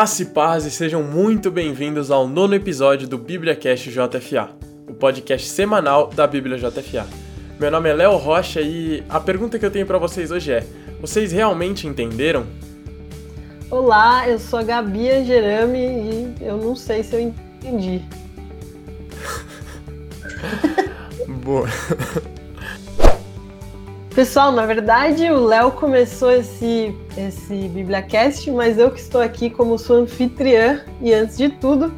Graça e paz e sejam muito bem-vindos ao nono episódio do BíbliaCast JFA, o podcast semanal da Bíblia JFA. Meu nome é Léo Rocha e a pergunta que eu tenho para vocês hoje é: vocês realmente entenderam? Olá, eu sou a Gabi Angerami e eu não sei se eu entendi. Boa. Pessoal, na verdade o Léo começou esse, esse BibliaCast, mas eu que estou aqui como sua anfitriã e antes de tudo,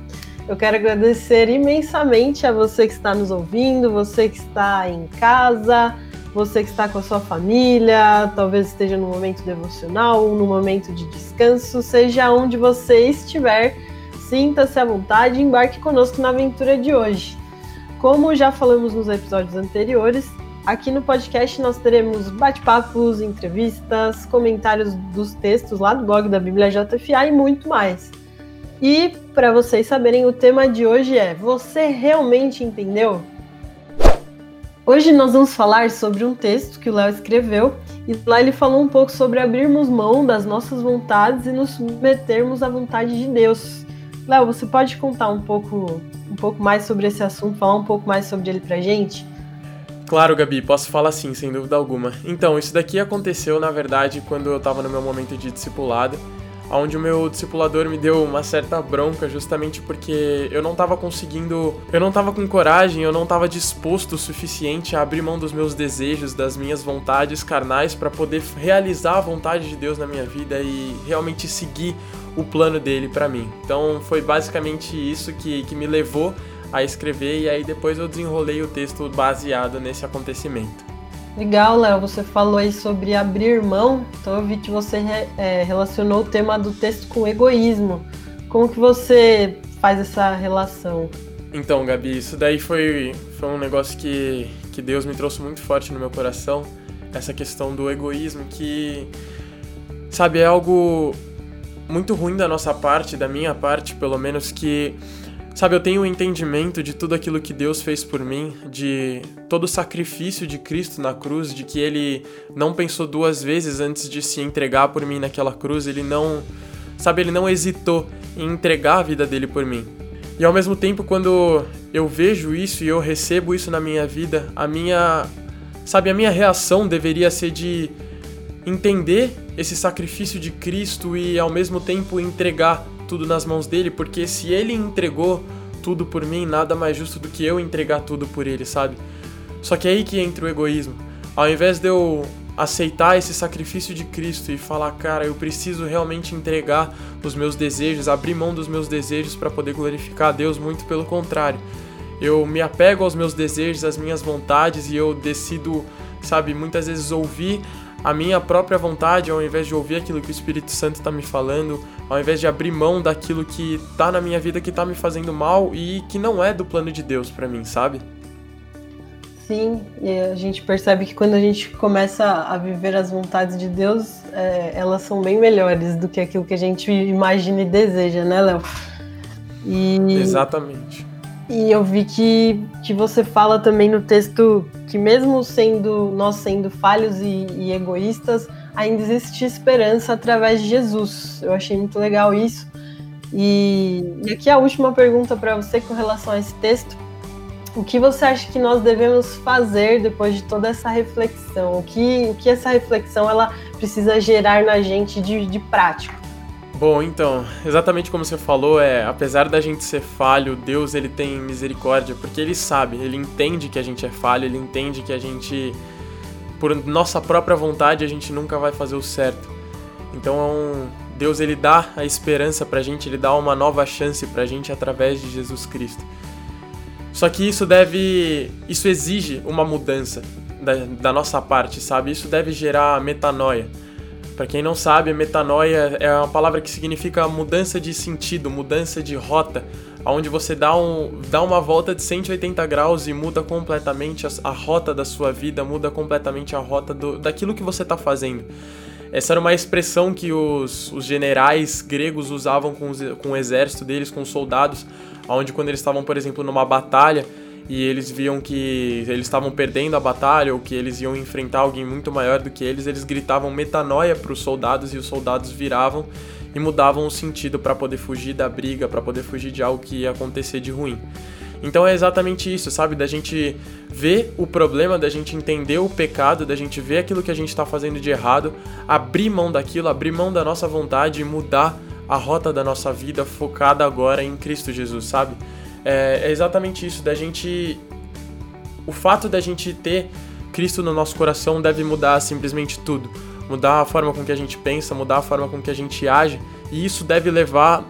eu quero agradecer imensamente a você que está nos ouvindo, você que está em casa, você que está com a sua família, talvez esteja no momento devocional, no momento de descanso, seja onde você estiver, sinta-se à vontade e embarque conosco na aventura de hoje. Como já falamos nos episódios anteriores, Aqui no podcast nós teremos bate-papos, entrevistas, comentários dos textos lá do blog da Bíblia JFA e muito mais. E para vocês saberem, o tema de hoje é: Você realmente entendeu? Hoje nós vamos falar sobre um texto que o Léo escreveu e lá ele falou um pouco sobre abrirmos mão das nossas vontades e nos submetermos à vontade de Deus. Léo, você pode contar um pouco, um pouco mais sobre esse assunto, falar um pouco mais sobre ele pra gente? Claro, Gabi, posso falar sim, sem dúvida alguma. Então, isso daqui aconteceu, na verdade, quando eu estava no meu momento de discipulado, onde o meu discipulador me deu uma certa bronca justamente porque eu não estava conseguindo, eu não estava com coragem, eu não estava disposto o suficiente a abrir mão dos meus desejos, das minhas vontades carnais para poder realizar a vontade de Deus na minha vida e realmente seguir o plano dele para mim. Então, foi basicamente isso que, que me levou a escrever e aí depois eu desenrolei o texto baseado nesse acontecimento. Legal, Léo, você falou aí sobre abrir mão, então eu vi que você é, relacionou o tema do texto com egoísmo. Como que você faz essa relação? Então, Gabi, isso daí foi, foi um negócio que, que Deus me trouxe muito forte no meu coração, essa questão do egoísmo que, sabe, é algo muito ruim da nossa parte, da minha parte, pelo menos, que Sabe, eu tenho um entendimento de tudo aquilo que Deus fez por mim, de todo o sacrifício de Cristo na cruz, de que ele não pensou duas vezes antes de se entregar por mim naquela cruz, ele não, sabe, ele não hesitou em entregar a vida dele por mim. E ao mesmo tempo, quando eu vejo isso e eu recebo isso na minha vida, a minha, sabe, a minha reação deveria ser de entender esse sacrifício de Cristo e ao mesmo tempo entregar tudo nas mãos dele, porque se ele entregou tudo por mim, nada mais justo do que eu entregar tudo por ele, sabe? Só que é aí que entra o egoísmo. Ao invés de eu aceitar esse sacrifício de Cristo e falar, cara, eu preciso realmente entregar os meus desejos, abrir mão dos meus desejos para poder glorificar a Deus, muito pelo contrário. Eu me apego aos meus desejos, às minhas vontades e eu decido, sabe, muitas vezes ouvir a minha própria vontade, ao invés de ouvir aquilo que o Espírito Santo está me falando, ao invés de abrir mão daquilo que está na minha vida que está me fazendo mal e que não é do plano de Deus para mim, sabe? Sim, e a gente percebe que quando a gente começa a viver as vontades de Deus, é, elas são bem melhores do que aquilo que a gente imagina e deseja, né, Léo? E... Exatamente. E eu vi que, que você fala também no texto que mesmo sendo nós sendo falhos e, e egoístas, ainda existe esperança através de Jesus. Eu achei muito legal isso. E, e aqui a última pergunta para você com relação a esse texto. O que você acha que nós devemos fazer depois de toda essa reflexão? O que, o que essa reflexão ela precisa gerar na gente de, de prático? Bom, então, exatamente como você falou, é, apesar da gente ser falho, Deus ele tem misericórdia, porque ele sabe, ele entende que a gente é falho, ele entende que a gente por nossa própria vontade a gente nunca vai fazer o certo. Então, Deus ele dá a esperança pra gente, ele dá uma nova chance pra gente através de Jesus Cristo. Só que isso deve, isso exige uma mudança da, da nossa parte, sabe? Isso deve gerar metanoia. Para quem não sabe, metanoia é uma palavra que significa mudança de sentido, mudança de rota, onde você dá, um, dá uma volta de 180 graus e muda completamente a, a rota da sua vida, muda completamente a rota do, daquilo que você está fazendo. Essa era uma expressão que os, os generais gregos usavam com, os, com o exército deles, com os soldados, onde quando eles estavam, por exemplo, numa batalha, e eles viam que eles estavam perdendo a batalha ou que eles iam enfrentar alguém muito maior do que eles, eles gritavam metanoia para os soldados e os soldados viravam e mudavam o sentido para poder fugir da briga, para poder fugir de algo que ia acontecer de ruim. Então é exatamente isso, sabe? Da gente ver o problema, da gente entender o pecado, da gente ver aquilo que a gente está fazendo de errado, abrir mão daquilo, abrir mão da nossa vontade e mudar a rota da nossa vida focada agora em Cristo Jesus, sabe? É, é exatamente isso, da gente. O fato da gente ter Cristo no nosso coração deve mudar simplesmente tudo. Mudar a forma com que a gente pensa, mudar a forma com que a gente age, e isso deve levar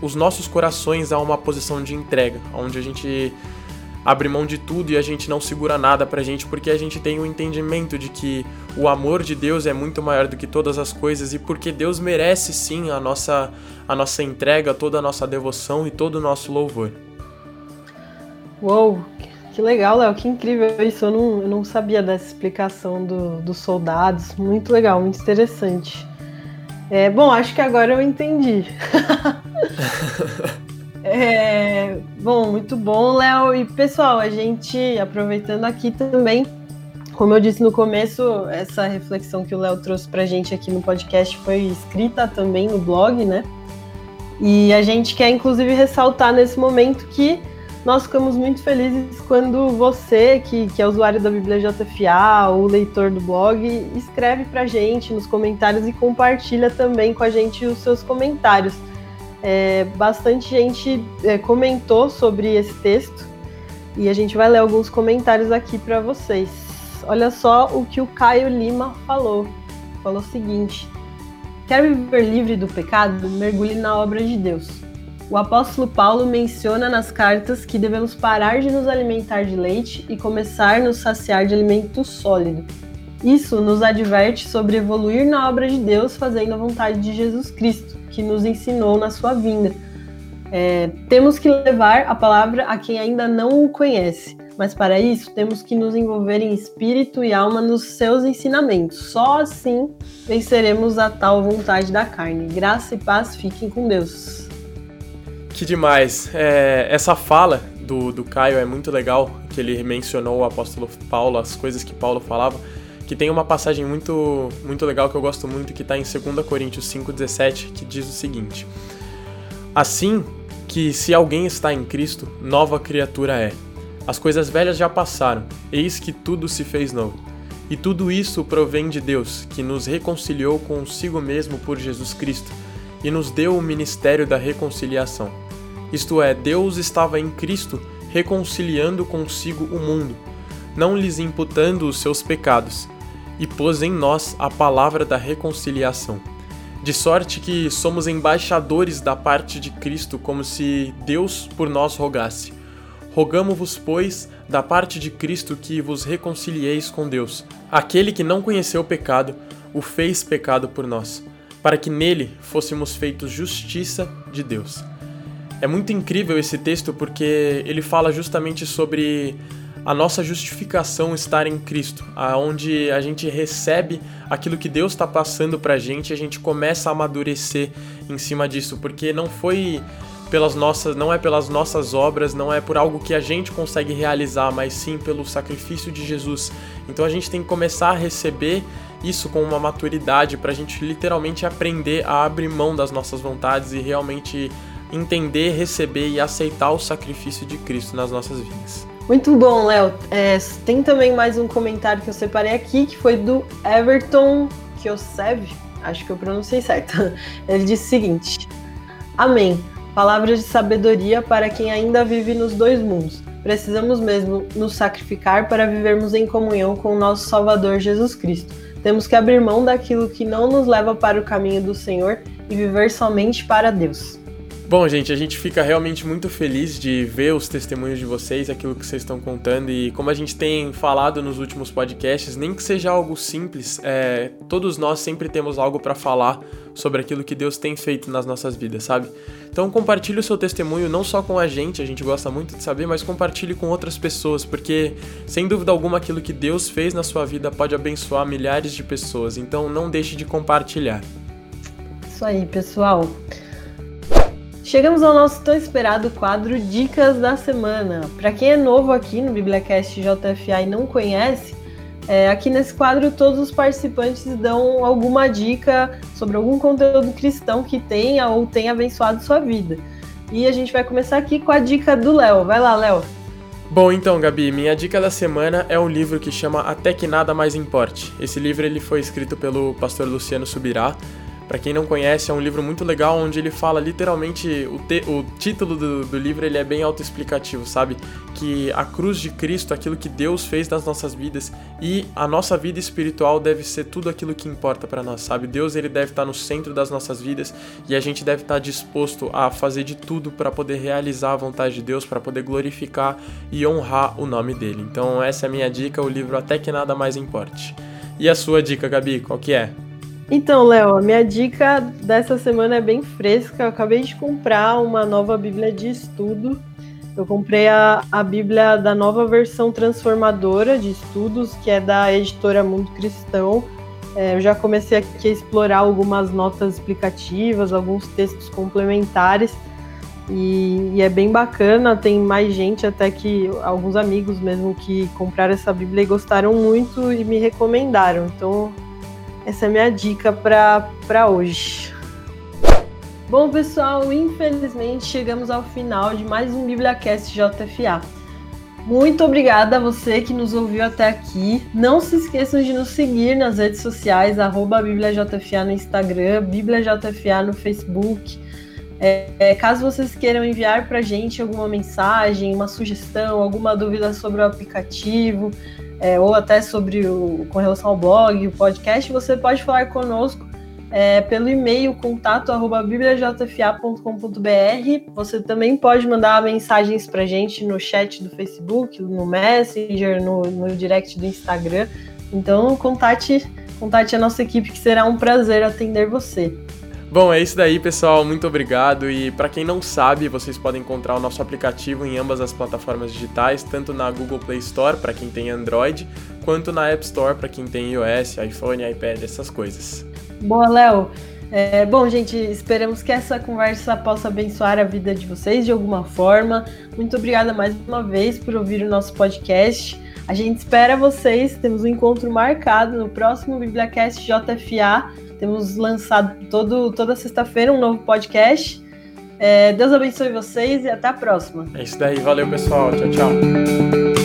os nossos corações a uma posição de entrega, onde a gente abre mão de tudo e a gente não segura nada pra gente, porque a gente tem o um entendimento de que o amor de Deus é muito maior do que todas as coisas e porque Deus merece sim a nossa, a nossa entrega, toda a nossa devoção e todo o nosso louvor. Uou, que legal, Léo, que incrível isso. Eu não, eu não sabia dessa explicação do, dos soldados. Muito legal, muito interessante. É, bom, acho que agora eu entendi. é, bom, muito bom, Léo. E pessoal, a gente aproveitando aqui também, como eu disse no começo, essa reflexão que o Léo trouxe pra gente aqui no podcast foi escrita também no blog, né? E a gente quer inclusive ressaltar nesse momento que nós ficamos muito felizes quando você, que, que é usuário da Bíblia JFA, ou leitor do blog, escreve pra gente nos comentários e compartilha também com a gente os seus comentários. É, bastante gente é, comentou sobre esse texto e a gente vai ler alguns comentários aqui para vocês. Olha só o que o Caio Lima falou. Falou o seguinte: Quer viver livre do pecado? Mergulhe na obra de Deus. O apóstolo Paulo menciona nas cartas que devemos parar de nos alimentar de leite e começar a nos saciar de alimento sólido. Isso nos adverte sobre evoluir na obra de Deus fazendo a vontade de Jesus Cristo, que nos ensinou na sua vinda. É, temos que levar a palavra a quem ainda não o conhece, mas para isso temos que nos envolver em espírito e alma nos seus ensinamentos. Só assim venceremos a tal vontade da carne. Graça e paz fiquem com Deus. Que demais. É, essa fala do, do Caio é muito legal, que ele mencionou o apóstolo Paulo, as coisas que Paulo falava, que tem uma passagem muito, muito legal que eu gosto muito, que está em 2 Coríntios 5,17, que diz o seguinte: Assim que se alguém está em Cristo, nova criatura é. As coisas velhas já passaram, eis que tudo se fez novo. E tudo isso provém de Deus, que nos reconciliou consigo mesmo por Jesus Cristo e nos deu o ministério da reconciliação isto é, Deus estava em Cristo reconciliando consigo o mundo, não lhes imputando os seus pecados, e pôs em nós a palavra da reconciliação. De sorte que somos embaixadores da parte de Cristo, como se Deus por nós rogasse. Rogamo-vos, pois, da parte de Cristo que vos reconcilieis com Deus. Aquele que não conheceu o pecado, o fez pecado por nós, para que nele fôssemos feitos justiça de Deus. É muito incrível esse texto porque ele fala justamente sobre a nossa justificação estar em Cristo, aonde a gente recebe aquilo que Deus está passando para a gente, a gente começa a amadurecer em cima disso, porque não foi pelas nossas, não é pelas nossas obras, não é por algo que a gente consegue realizar, mas sim pelo sacrifício de Jesus. Então a gente tem que começar a receber isso com uma maturidade para a gente literalmente aprender a abrir mão das nossas vontades e realmente entender, receber e aceitar o sacrifício de Cristo nas nossas vidas. Muito bom, Léo. É, tem também mais um comentário que eu separei aqui, que foi do Everton Kiosev, acho que eu pronunciei certo. Ele disse o seguinte: Amém. Palavras de sabedoria para quem ainda vive nos dois mundos. Precisamos mesmo nos sacrificar para vivermos em comunhão com o nosso Salvador Jesus Cristo. Temos que abrir mão daquilo que não nos leva para o caminho do Senhor e viver somente para Deus. Bom, gente, a gente fica realmente muito feliz de ver os testemunhos de vocês, aquilo que vocês estão contando e como a gente tem falado nos últimos podcasts, nem que seja algo simples, é, todos nós sempre temos algo para falar sobre aquilo que Deus tem feito nas nossas vidas, sabe? Então compartilhe o seu testemunho não só com a gente, a gente gosta muito de saber, mas compartilhe com outras pessoas, porque sem dúvida alguma aquilo que Deus fez na sua vida pode abençoar milhares de pessoas. Então não deixe de compartilhar. Isso aí, pessoal. Chegamos ao nosso tão esperado quadro Dicas da Semana. Para quem é novo aqui no Bibliacast JFA e não conhece, É, aqui nesse quadro, todos os participantes dão alguma dica sobre algum conteúdo cristão que tenha ou tenha abençoado sua vida. E a gente vai começar aqui com a dica do Léo. Vai lá, Léo. Bom, então, Gabi, minha dica da semana é um livro que chama Até que Nada Mais Importe. Esse livro ele foi escrito pelo pastor Luciano Subirá. Para quem não conhece, é um livro muito legal onde ele fala literalmente o, te, o título do, do, livro ele é bem autoexplicativo, sabe? Que a cruz de Cristo, aquilo que Deus fez nas nossas vidas e a nossa vida espiritual deve ser tudo aquilo que importa para nós, sabe? Deus ele deve estar no centro das nossas vidas e a gente deve estar disposto a fazer de tudo para poder realizar a vontade de Deus, para poder glorificar e honrar o nome dele. Então essa é a minha dica, o livro Até que nada mais importe. E a sua dica, Gabi, qual que é? Então, Léo, a minha dica dessa semana é bem fresca. Eu acabei de comprar uma nova Bíblia de estudo. Eu comprei a, a Bíblia da nova versão transformadora de estudos, que é da editora Mundo Cristão. É, eu já comecei aqui a explorar algumas notas explicativas, alguns textos complementares. E, e, é bem bacana, tem mais gente, até que alguns amigos mesmo que compraram essa Bíblia e gostaram muito e me recomendaram. Então essa é a minha dica para hoje. Bom, pessoal, infelizmente chegamos ao final de mais um BibliaCast JFA. Muito obrigada a você que nos ouviu até aqui. Não se esqueçam de nos seguir nas redes sociais, arroba BíbliaJFA no Instagram, BíbliaJFA no Facebook. É, é, caso vocês queiram enviar para a gente alguma mensagem, uma sugestão, alguma dúvida sobre o aplicativo, é, ou até sobre o com relação ao blog, o podcast, você pode falar conosco é, pelo e-mail contato@bibliajfa.com.br. Você também pode mandar mensagens para gente no chat do Facebook, no Messenger, no, no direct do Instagram. Então contate, contate a nossa equipe que será um prazer atender você. Bom, é isso daí, pessoal. Muito obrigado. E para quem não sabe, vocês podem encontrar o nosso aplicativo em ambas as plataformas digitais, tanto na Google Play Store para quem tem Android, quanto na App Store para quem tem iOS, iPhone, iPad, essas coisas. Boa, Léo. É, bom, gente, esperamos que essa conversa possa abençoar a vida de vocês de alguma forma. Muito obrigada mais uma vez por ouvir o nosso podcast. A gente espera vocês. Temos um encontro marcado no próximo BibliaCast JFA temos lançado todo, toda sexta-feira um novo podcast. É, Deus abençoe vocês e até a próxima. É isso daí. Valeu, pessoal. Tchau, tchau.